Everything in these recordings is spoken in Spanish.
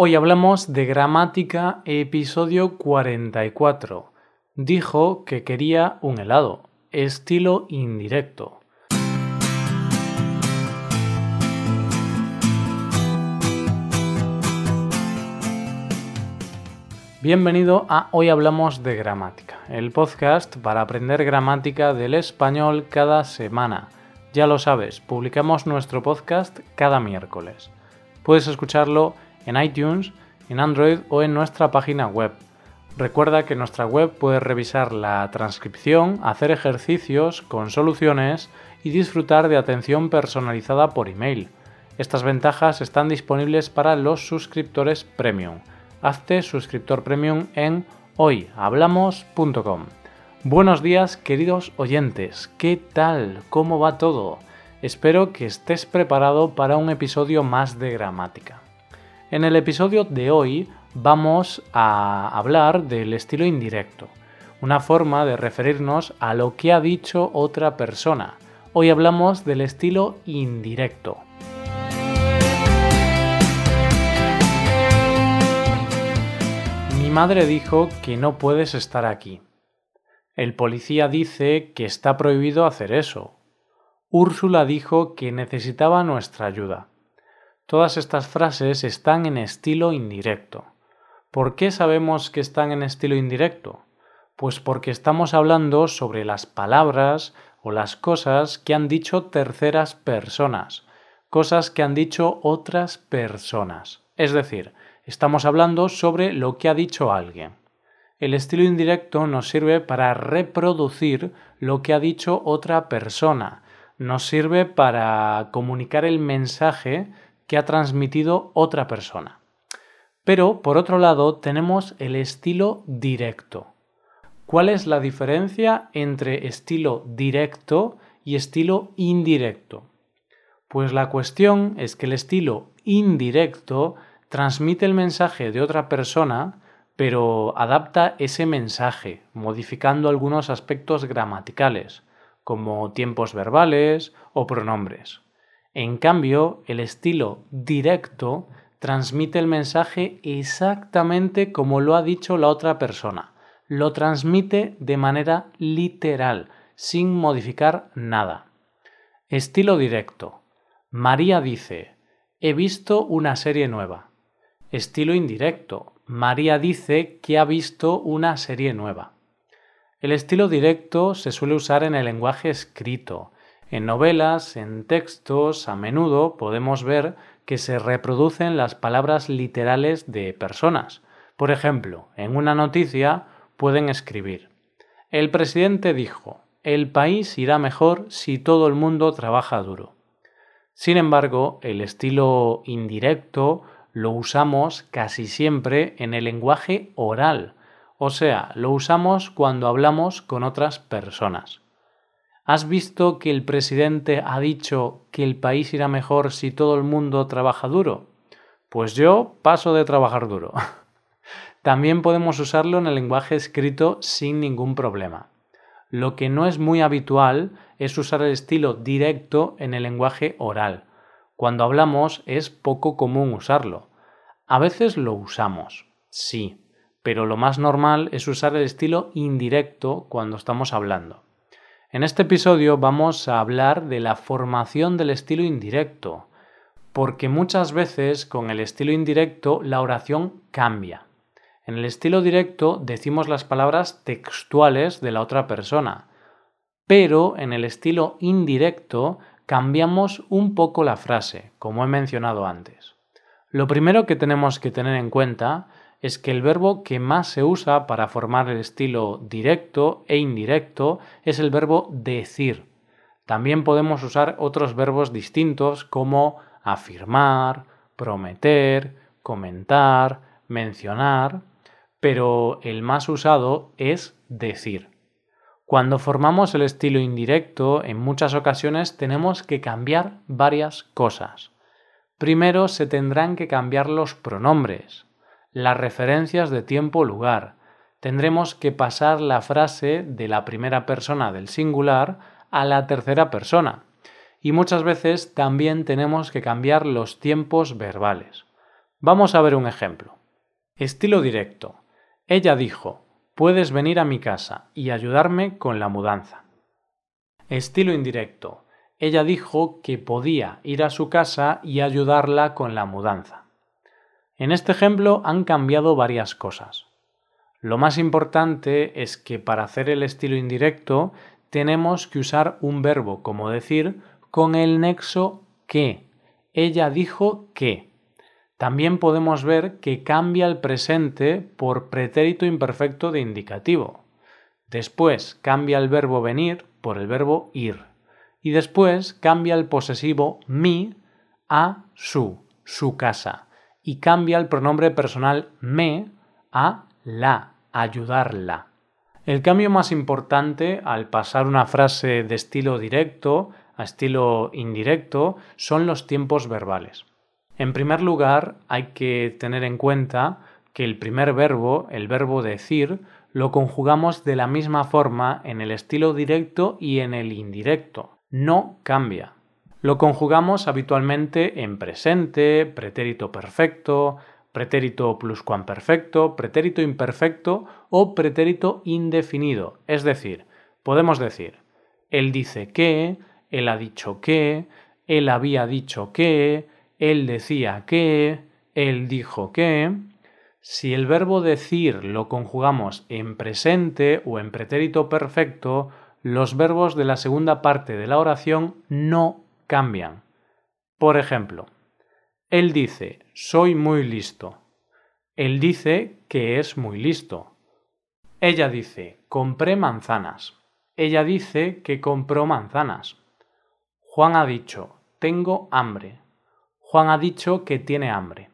Hoy hablamos de gramática, episodio 44. Dijo que quería un helado, estilo indirecto. Bienvenido a Hoy Hablamos de Gramática, el podcast para aprender gramática del español cada semana. Ya lo sabes, publicamos nuestro podcast cada miércoles. Puedes escucharlo iTunes, en Android o en nuestra página web. Recuerda que en nuestra web puedes revisar la transcripción, hacer ejercicios con soluciones y disfrutar de atención personalizada por email. Estas ventajas están disponibles para los suscriptores premium. Hazte suscriptor premium en hoyhablamos.com. Buenos días queridos oyentes, ¿qué tal? ¿Cómo va todo? Espero que estés preparado para un episodio más de gramática. En el episodio de hoy vamos a hablar del estilo indirecto, una forma de referirnos a lo que ha dicho otra persona. Hoy hablamos del estilo indirecto. Mi madre dijo que no puedes estar aquí. El policía dice que está prohibido hacer eso. Úrsula dijo que necesitaba nuestra ayuda. Todas estas frases están en estilo indirecto. ¿Por qué sabemos que están en estilo indirecto? Pues porque estamos hablando sobre las palabras o las cosas que han dicho terceras personas, cosas que han dicho otras personas. Es decir, estamos hablando sobre lo que ha dicho alguien. El estilo indirecto nos sirve para reproducir lo que ha dicho otra persona, nos sirve para comunicar el mensaje que ha transmitido otra persona. Pero, por otro lado, tenemos el estilo directo. ¿Cuál es la diferencia entre estilo directo y estilo indirecto? Pues la cuestión es que el estilo indirecto transmite el mensaje de otra persona, pero adapta ese mensaje, modificando algunos aspectos gramaticales, como tiempos verbales o pronombres. En cambio, el estilo directo transmite el mensaje exactamente como lo ha dicho la otra persona. Lo transmite de manera literal, sin modificar nada. Estilo directo. María dice, he visto una serie nueva. Estilo indirecto. María dice que ha visto una serie nueva. El estilo directo se suele usar en el lenguaje escrito, en novelas, en textos, a menudo podemos ver que se reproducen las palabras literales de personas. Por ejemplo, en una noticia pueden escribir El presidente dijo El país irá mejor si todo el mundo trabaja duro. Sin embargo, el estilo indirecto lo usamos casi siempre en el lenguaje oral, o sea, lo usamos cuando hablamos con otras personas. ¿Has visto que el presidente ha dicho que el país irá mejor si todo el mundo trabaja duro? Pues yo paso de trabajar duro. También podemos usarlo en el lenguaje escrito sin ningún problema. Lo que no es muy habitual es usar el estilo directo en el lenguaje oral. Cuando hablamos es poco común usarlo. A veces lo usamos, sí, pero lo más normal es usar el estilo indirecto cuando estamos hablando. En este episodio vamos a hablar de la formación del estilo indirecto, porque muchas veces con el estilo indirecto la oración cambia. En el estilo directo decimos las palabras textuales de la otra persona, pero en el estilo indirecto cambiamos un poco la frase, como he mencionado antes. Lo primero que tenemos que tener en cuenta es que el verbo que más se usa para formar el estilo directo e indirecto es el verbo decir. También podemos usar otros verbos distintos como afirmar, prometer, comentar, mencionar, pero el más usado es decir. Cuando formamos el estilo indirecto, en muchas ocasiones tenemos que cambiar varias cosas. Primero se tendrán que cambiar los pronombres las referencias de tiempo-lugar. Tendremos que pasar la frase de la primera persona del singular a la tercera persona. Y muchas veces también tenemos que cambiar los tiempos verbales. Vamos a ver un ejemplo. Estilo directo. Ella dijo, puedes venir a mi casa y ayudarme con la mudanza. Estilo indirecto. Ella dijo que podía ir a su casa y ayudarla con la mudanza. En este ejemplo han cambiado varias cosas. Lo más importante es que para hacer el estilo indirecto tenemos que usar un verbo, como decir, con el nexo que. Ella dijo que. También podemos ver que cambia el presente por pretérito imperfecto de indicativo. Después cambia el verbo venir por el verbo ir. Y después cambia el posesivo mi a su, su casa y cambia el pronombre personal me a la, ayudarla. El cambio más importante al pasar una frase de estilo directo a estilo indirecto son los tiempos verbales. En primer lugar, hay que tener en cuenta que el primer verbo, el verbo decir, lo conjugamos de la misma forma en el estilo directo y en el indirecto. No cambia. Lo conjugamos habitualmente en presente, pretérito perfecto, pretérito pluscuamperfecto, pretérito imperfecto o pretérito indefinido. Es decir, podemos decir, él dice que, él ha dicho que, él había dicho que, él decía que, él dijo que. Si el verbo decir lo conjugamos en presente o en pretérito perfecto, los verbos de la segunda parte de la oración no cambian. Por ejemplo, él dice, soy muy listo. Él dice que es muy listo. Ella dice, compré manzanas. Ella dice que compró manzanas. Juan ha dicho, tengo hambre. Juan ha dicho que tiene hambre.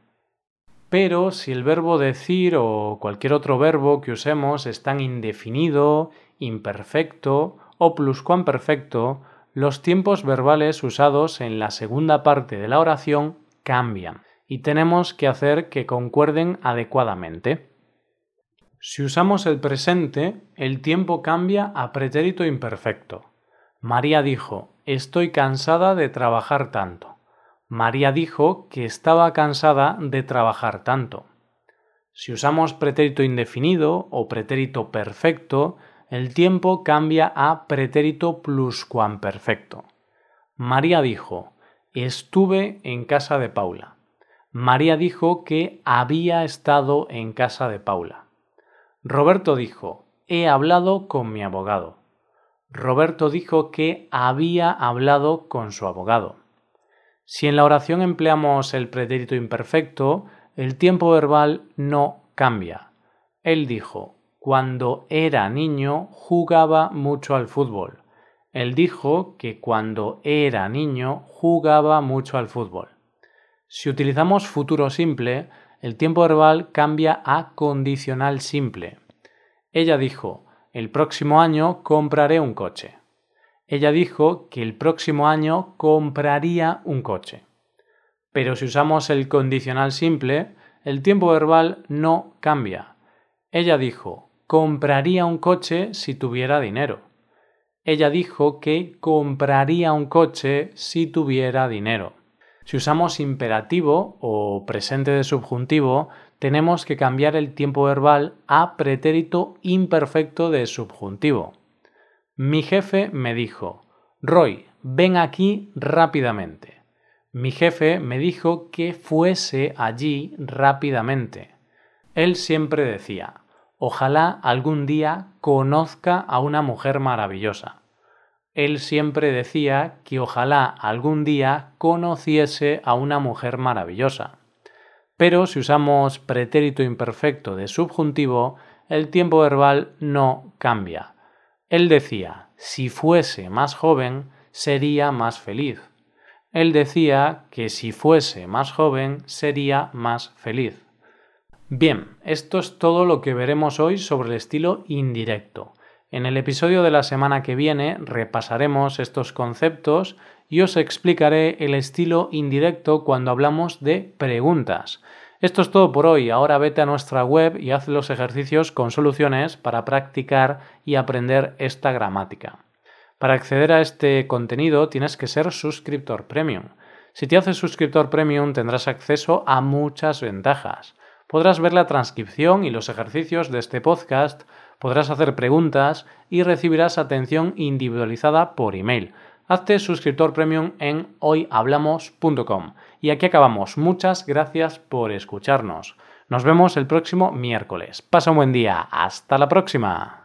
Pero si el verbo decir o cualquier otro verbo que usemos es tan indefinido, imperfecto o pluscuamperfecto, los tiempos verbales usados en la segunda parte de la oración cambian y tenemos que hacer que concuerden adecuadamente. Si usamos el presente, el tiempo cambia a pretérito imperfecto. María dijo, estoy cansada de trabajar tanto. María dijo que estaba cansada de trabajar tanto. Si usamos pretérito indefinido o pretérito perfecto, el tiempo cambia a pretérito pluscuamperfecto. María dijo, estuve en casa de Paula. María dijo que había estado en casa de Paula. Roberto dijo, he hablado con mi abogado. Roberto dijo que había hablado con su abogado. Si en la oración empleamos el pretérito imperfecto, el tiempo verbal no cambia. Él dijo, cuando era niño jugaba mucho al fútbol. Él dijo que cuando era niño jugaba mucho al fútbol. Si utilizamos futuro simple, el tiempo verbal cambia a condicional simple. Ella dijo, el próximo año compraré un coche. Ella dijo que el próximo año compraría un coche. Pero si usamos el condicional simple, el tiempo verbal no cambia. Ella dijo, compraría un coche si tuviera dinero. Ella dijo que compraría un coche si tuviera dinero. Si usamos imperativo o presente de subjuntivo, tenemos que cambiar el tiempo verbal a pretérito imperfecto de subjuntivo. Mi jefe me dijo, Roy, ven aquí rápidamente. Mi jefe me dijo que fuese allí rápidamente. Él siempre decía, Ojalá algún día conozca a una mujer maravillosa. Él siempre decía que ojalá algún día conociese a una mujer maravillosa. Pero si usamos pretérito imperfecto de subjuntivo, el tiempo verbal no cambia. Él decía, si fuese más joven, sería más feliz. Él decía que si fuese más joven, sería más feliz. Bien, esto es todo lo que veremos hoy sobre el estilo indirecto. En el episodio de la semana que viene repasaremos estos conceptos y os explicaré el estilo indirecto cuando hablamos de preguntas. Esto es todo por hoy. Ahora vete a nuestra web y haz los ejercicios con soluciones para practicar y aprender esta gramática. Para acceder a este contenido tienes que ser suscriptor premium. Si te haces suscriptor premium tendrás acceso a muchas ventajas. Podrás ver la transcripción y los ejercicios de este podcast, podrás hacer preguntas y recibirás atención individualizada por email. Hazte suscriptor premium en hoyhablamos.com. Y aquí acabamos. Muchas gracias por escucharnos. Nos vemos el próximo miércoles. Pasa un buen día. Hasta la próxima.